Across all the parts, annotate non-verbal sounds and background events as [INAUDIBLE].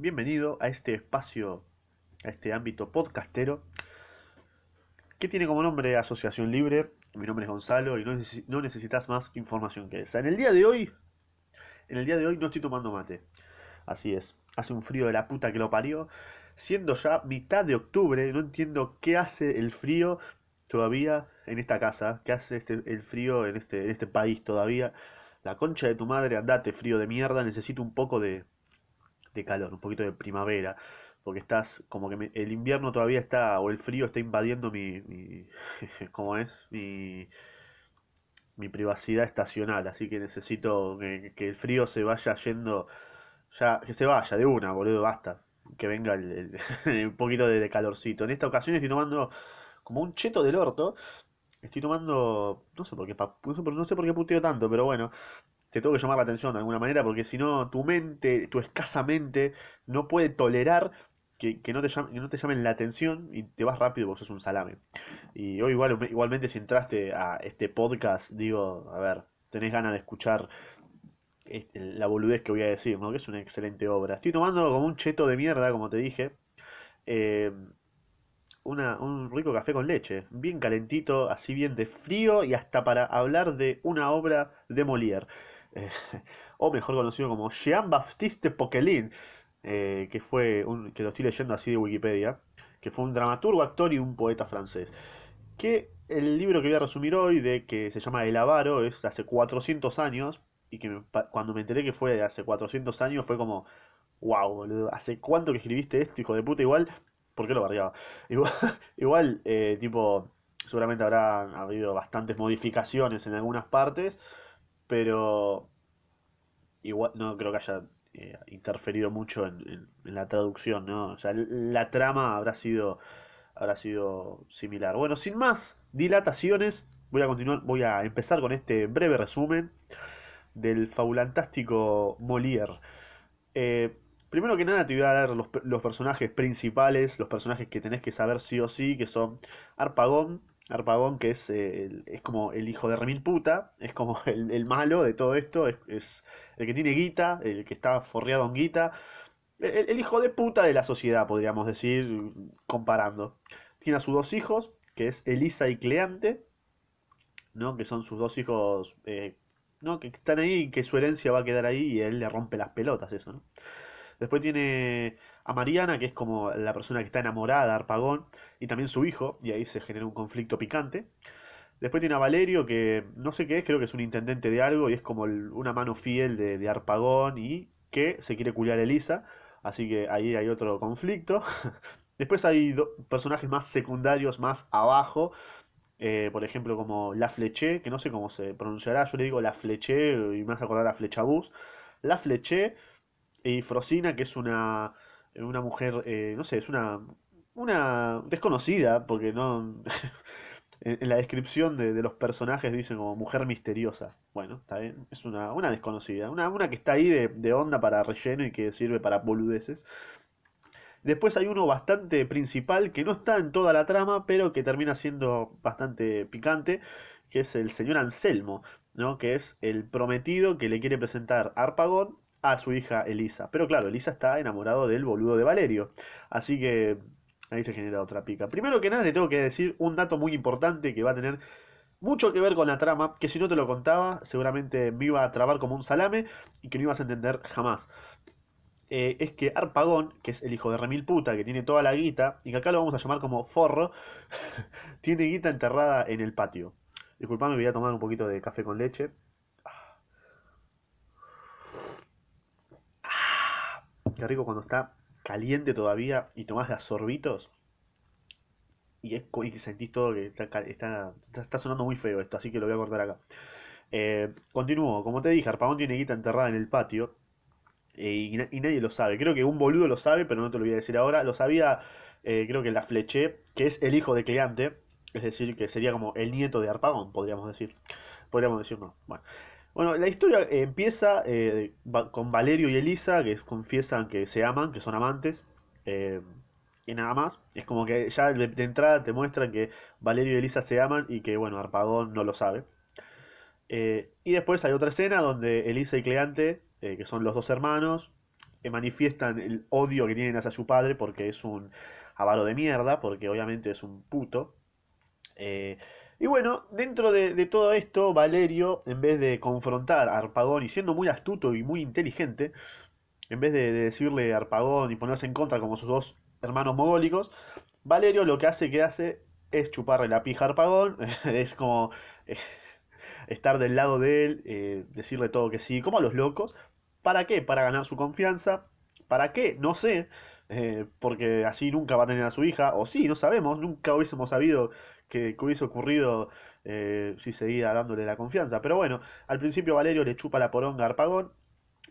bienvenido a este espacio, a este ámbito podcastero, que tiene como nombre Asociación Libre. Mi nombre es Gonzalo y no, necesi- no necesitas más información que esa. En el día de hoy, en el día de hoy no estoy tomando mate. Así es, hace un frío de la puta que lo parió. Siendo ya mitad de octubre, no entiendo qué hace el frío todavía en esta casa, qué hace este, el frío en este, en este país todavía. La concha de tu madre, andate, frío de mierda, necesito un poco de, de calor, un poquito de primavera, porque estás como que me- el invierno todavía está, o el frío está invadiendo mi, mi [LAUGHS] ¿cómo es? Mi, mi privacidad estacional, así que necesito que, el frío se vaya yendo, ya, que se vaya de una, boludo, basta, que venga el, [LAUGHS] poquito de, calorcito. En esta ocasión estoy tomando como un cheto del orto, estoy tomando, no sé por qué, no sé por qué puteo tanto, pero bueno te tengo que llamar la atención de alguna manera, porque si no, tu mente, tu escasa mente, no puede tolerar que, que no te llamen, que no te llamen la atención y te vas rápido porque sos un salame. Y hoy igual, igualmente si entraste a este podcast, digo, a ver, tenés ganas de escuchar este, la boludez que voy a decir, ¿no? Que es una excelente obra. Estoy tomando como un cheto de mierda, como te dije. eh, una- un rico café con leche, bien calentito, así bien de frío y hasta para hablar de una obra de Molière, eh, [LAUGHS] o mejor conocido como Jean-Baptiste Poquelin, eh, que fue un, que lo estoy leyendo así de Wikipedia, que fue un dramaturgo, actor y un poeta francés. Que el libro que voy a resumir hoy, de que se llama El Avaro, es de hace 400 años, y que cuando me enteré que fue de hace 400 años fue como, wow, boludo, ¿hace cuánto que escribiste esto, hijo de puta? Igual, ¿por qué lo bardeaba? [LAUGHS] Igual, igual eh, tipo, seguramente habrá habido bastantes modificaciones en algunas partes, pero igual no creo que haya eh, interferido mucho en, en- la traducción, ¿no? O sea, la trama habrá sido, habrá sido similar. Bueno, sin más dilataciones, voy a continuar, voy a empezar con este breve resumen del fabulantástico Molière. Eh, primero que nada te voy a dar los, los personajes principales, los personajes que tenés que saber sí o sí, que son Harpagón, Harpagón que es, eh, es como el hijo de Remil Puta, es como [LAUGHS] el, el malo de todo esto, es, es el que tiene guita, el que está forreado en guita, el, el hijo de puta de la sociedad, podríamos decir, comparando. Tiene a sus dos hijos, que es Elisa y Cleante, ¿no? Que son sus dos hijos, eh, ¿no? Que están ahí y que su herencia va a quedar ahí y él le rompe las pelotas, eso, ¿no? Después tiene a Mariana, que es como la persona que está enamorada de Harpagón, y también su hijo, y ahí se genera un conflicto picante. Después tiene a Valerio, que no sé qué es, creo que es un intendente de algo, y es como una mano fiel de, de Harpagón, y que se quiere culiar a Elisa, así que ahí hay otro conflicto. [LAUGHS] Después hay personajes más secundarios, más abajo, eh, por ejemplo como La Fleché, que no sé cómo se pronunciará, yo le digo La Fleché, y me hace acordar a Flechabús. La Fleché y Frosina, que es una, una mujer, eh, no sé, es una, una desconocida, porque no... [LAUGHS] En, la descripción de, de los personajes dicen como mujer misteriosa. Bueno, está bien, es una, una desconocida, una, una que está ahí de, de onda para relleno y que sirve para boludeces. Después hay uno bastante principal que no está en toda la trama, pero que termina siendo bastante picante, que es el señor Anselmo, ¿no? Que es el prometido que le quiere presentar Harpagón a su hija Elisa. Pero claro, Elisa está enamorado del boludo de Valerio. Así que ahí se genera otra pica. Primero que nada, te tengo que decir un dato muy importante que va a tener mucho que ver con la trama, que si no te lo contaba, seguramente me iba a trabar como un salame y que no ibas a entender jamás eh, es que Harpagón, que es el hijo de Remil Puta, que tiene toda la guita, y que acá lo vamos a llamar como Forro, [LAUGHS] tiene guita enterrada en el patio. Disculpame, voy a tomar un poquito de café con leche. Qué rico cuando está caliente todavía y tomás a sorbitos y, es, y sentís todo que está, está, está, sonando muy feo esto, así que lo voy a cortar acá. Eh, continúo, como te dije, Harpagón tiene guita enterrada en el patio eh, y, y nadie lo sabe. Creo que un boludo lo sabe, pero no te lo voy a decir ahora. Lo sabía, eh, creo que la Fleché, que es el hijo de Cleante, es decir, que sería como el nieto de Harpagón, podríamos decir. Podríamos decir, no. Bueno, bueno la historia empieza eh, con Valerio y Elisa, que confiesan que se aman, que son amantes. eh, y nada más. Es como que ya de, entrada te muestran que Valerio y Elisa se aman y que, bueno, Harpagón no lo sabe. Eh, y después hay otra escena donde Elisa y Cleante, que son los dos hermanos, manifiestan el odio que tienen hacia su padre porque es un avaro de mierda, porque obviamente es un puto. Y bueno, dentro de, todo esto, Valerio, en vez de confrontar a Arpagón y siendo muy astuto y muy inteligente, en vez de, de decirle a Arpagón y ponerse en contra como sus dos hermanos mogólicos, Valerio lo que hace que hace es chuparle la pija a Arpagón, [LAUGHS] es como eh, estar del lado de él, eh, decirle todo que sí, como a los locos. ¿Para qué? Para ganar su confianza. ¿Para qué? No sé, eh, porque así nunca va a tener a su hija, o sí, no sabemos, nunca hubiésemos sabido que, que hubiese ocurrido si seguía dándole la confianza. Pero bueno, al principio Valerio le chupa la poronga a Arpagón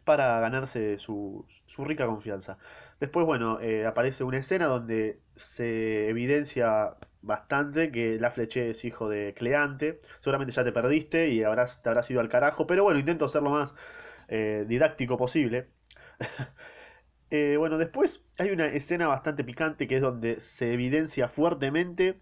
para ganarse su, su rica confianza. Después, bueno, eh, aparece una escena donde se evidencia bastante que la fleché es hijo de Cleante. Seguramente ya te perdiste y habrás, te habrás ido al carajo, pero bueno, intento ser lo más eh, didáctico posible. [LAUGHS] Eh, bueno, después hay una escena bastante picante que es donde se evidencia fuertemente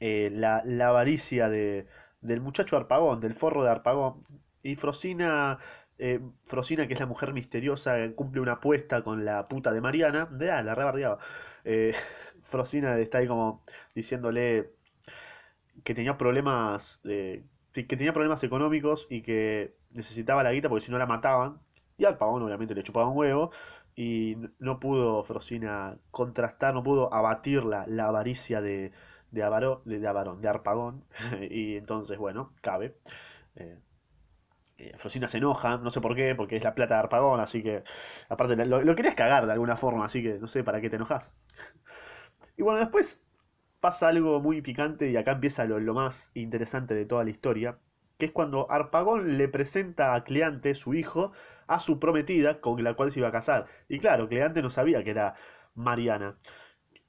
la, la avaricia de, del muchacho Arpagón, del forro de Arpagón. Y Frosina eh, que es la mujer misteriosa, cumple una apuesta con la puta de Mariana. De, ah, la rebardeaba. Eh, [LAUGHS] Frosina está ahí como diciéndole que tenía problemas que tenía problemas económicos y que necesitaba la guita porque si no la mataban. Y al pavón obviamente le chupaba un huevo. Y no pudo Frosina contrastar, no pudo abatir la, la avaricia de, de, Avaro, de, Avarón, de Arpagón. [LAUGHS] y entonces, bueno, cabe. Eh, eh, Frosina se enoja, no sé por qué, porque es la plata de Arpagón, así que, aparte, lo, lo, querías cagar de alguna forma, así que no sé para qué te enojas. Y bueno, después pasa algo muy picante y acá empieza lo, lo más interesante de toda la historia, que es cuando Arpagón le presenta a Cleante, su hijo, a su prometida con la cual se iba a casar. Y claro, Cleante no sabía que era Mariana.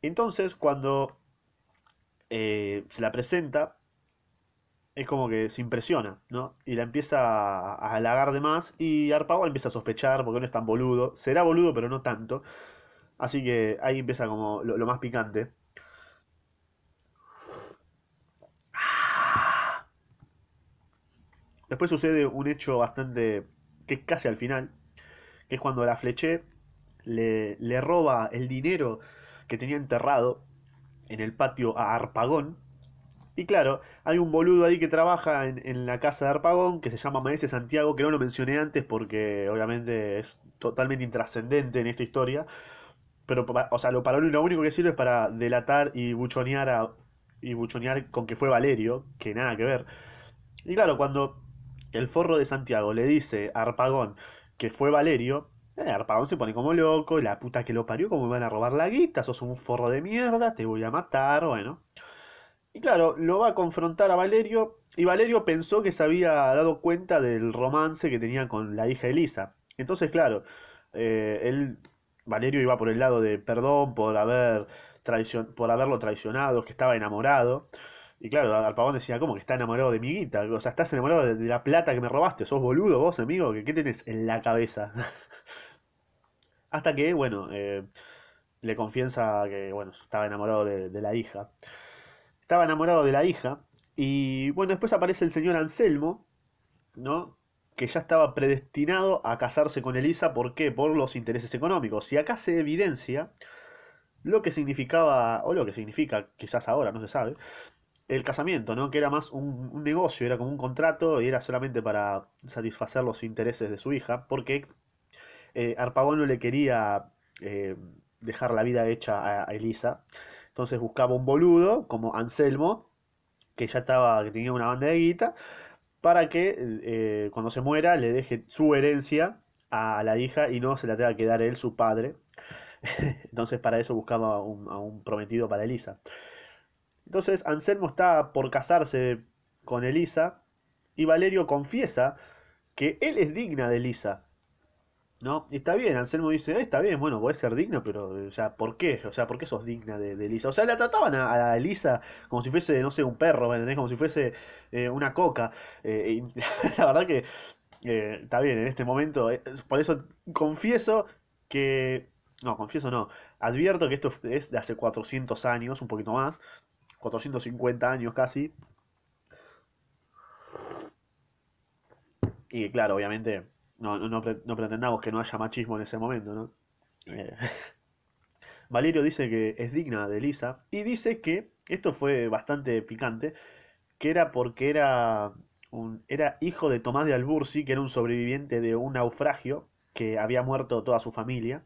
Entonces, cuando eh, se la presenta, es como que se impresiona, ¿no? Y la empieza a, halagar de más y Arpagón empieza a sospechar porque no es tan boludo. Será boludo, pero no tanto. Así que ahí empieza como lo, más picante. Después sucede un hecho bastante... que es casi al final, que es cuando la fleché le, le roba el dinero que tenía enterrado en el patio a Arpagón y claro, hay un boludo ahí que trabaja en, la casa de Arpagón, que se llama Maese Santiago, que no lo mencioné antes porque obviamente es totalmente intrascendente en esta historia. Pero, o sea, lo, lo único que sirve es para delatar y buchonear, a, y buchonear con que fue Valerio, que nada que ver. Y claro, cuando el forro de Santiago le dice a Arpagón que fue Valerio, eh, Arpagón se pone como loco, la puta que lo parió, como me van a robar la guita, sos un forro de mierda, te voy a matar, bueno. Y claro, lo va a confrontar a Valerio y Valerio pensó que se había dado cuenta del romance que tenía con la hija Elisa. Entonces, claro, eh, él, Valerio iba por el lado de perdón por, haber traicion por haberlo traicionado, que estaba enamorado. Y claro, Alpagón decía, ¿cómo que está enamorado de mi guita? O sea, estás enamorado de, la plata que me robaste. ¿Sos boludo vos, amigo? ¿Qué, qué tenés en la cabeza? [LAUGHS] Hasta que, bueno, eh, le confiesa que, bueno, estaba enamorado de, de la hija estaba enamorado de la hija. Y bueno, después aparece el señor Anselmo, ¿no? Que ya estaba predestinado a casarse con Elisa. ¿Por qué? Por los intereses económicos. Y acá se evidencia lo que significaba, o lo que significa, quizás ahora, no se sabe, el casamiento, ¿no? Que era más un, negocio, era como un contrato y era solamente para satisfacer los intereses de su hija, porque eh, Arpagón no le quería eh, dejar la vida hecha a Elisa. Entonces buscaba un boludo como Anselmo, que ya estaba, que tenía una banda de guita, para que eh, cuando se muera le deje su herencia a la hija y no se la tenga que dar él, su padre. [LAUGHS] Entonces para eso buscaba un, a un prometido para Elisa. Entonces Anselmo está por casarse con Elisa y Valerio confiesa que él es digna de Elisa. ¿No? Y está bien, Anselmo dice, eh, está bien, bueno, puede ser digna, pero, sea, ¿por qué? O sea, ¿por qué sos digna de, Elisa? O sea, la trataban a, a, Elisa como si fuese, no sé, un perro, ¿me entendés? Como si fuese eh, una coca. Eh, y [LAUGHS] la verdad que está bien, en este momento, por eso confieso que, no, confieso no, advierto que esto es de hace 400 años, un poquito más, 450 años casi. Y claro, obviamente no, no, no pretendamos que no haya machismo en ese momento, ¿no? Eh, [LAUGHS] Valerio dice que es digna de Elisa y dice que esto fue bastante picante, que era porque era un, era hijo de Tomás de Albursi, que era un sobreviviente de un naufragio que había muerto toda su familia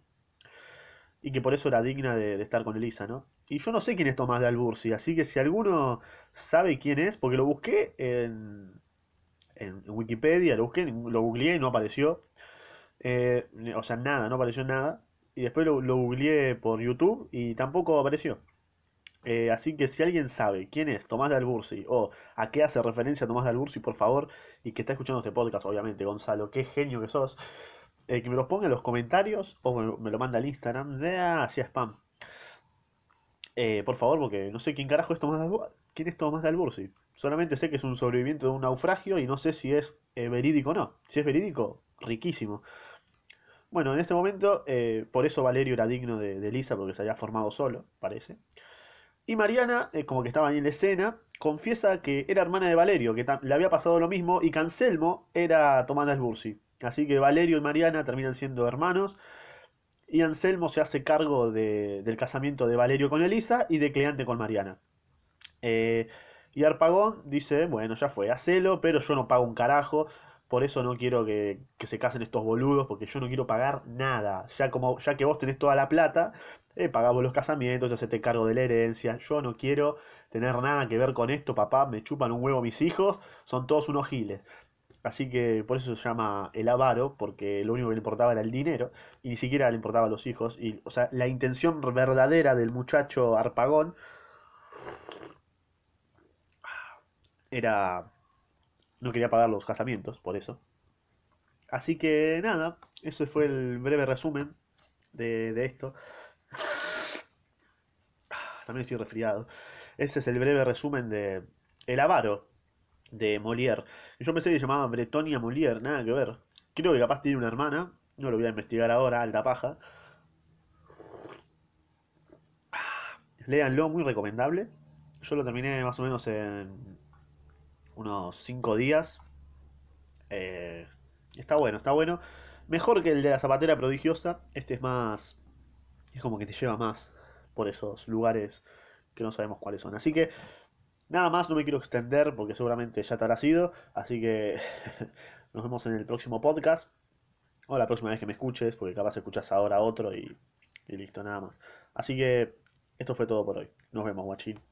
y que por eso era digna de, estar con Elisa, ¿no? Y yo no sé quién es Tomás de Albursi, así que si alguno sabe quién es, porque lo busqué en, en Wikipedia, lo busqué, lo googleé y no apareció. Eh, o sea, nada, no apareció nada. Y después lo, lo googleé por YouTube y tampoco apareció. Eh, así que si alguien sabe quién es Tomás de Albursi o a qué hace referencia Tomás de Albursi, por favor, y que está escuchando este podcast, obviamente, Gonzalo, qué genio que sos, eh, que me los ponga en los comentarios o me, lo manda al Instagram, de hacia spam. Eh, por favor, porque no sé quién carajo es Tomás de Albursi. ¿Quién es Tomás de Albursi? Solamente sé que es un sobreviviente de un naufragio y no sé si es verídico o no. Si es verídico, riquísimo. Bueno, en este momento, por eso Valerio era digno de, de Lisa, porque se había formado solo, parece. Y Mariana, eh, como que estaba ahí en la escena, confiesa que era hermana de Valerio, que le había pasado lo mismo, y Cancelmo era Tomás de Albursi. Así que Valerio y Mariana terminan siendo hermanos. Y Anselmo se hace cargo del casamiento de Valerio con Elisa y de Cleante con Mariana. Eh, y Arpagón dice, bueno, ya fue, hacelo, pero yo no pago un carajo. Por eso no quiero que, se casen estos boludos, porque yo no quiero pagar nada. Ya, como, ya que vos tenés toda la plata, eh, pagamos los casamientos, ya se te cargo de la herencia. Yo no quiero tener nada que ver con esto, papá. Me chupan un huevo mis hijos, son todos unos giles. Así que por eso se llama el avaro, porque lo único que le importaba era el dinero y ni siquiera le importaba a los hijos. Y, o sea, la intención verdadera del muchacho Arpagón era no quería pagar los casamientos, por eso. Así que nada, ese fue el breve resumen de, esto. También estoy resfriado. Ese es el breve resumen de El Avaro de Molière. Yo pensé que se llamaba Bretonia Molière, nada que ver. Creo que capaz tiene una hermana, no lo voy a investigar ahora, alta paja. Léanlo, muy recomendable. Yo lo terminé más o menos en unos 5 días. Eh, está bueno, está bueno. Mejor que el de la zapatera prodigiosa. Este es más. Es como que te lleva más por esos lugares que no sabemos cuáles son. Así que nada más, no me quiero extender porque seguramente ya te habrá sido. Así que [LAUGHS] nos vemos en el próximo podcast. O la próxima vez que me escuches, porque capaz escuchas ahora otro y, y listo, nada más. Así que esto fue todo por hoy. Nos vemos, guachín.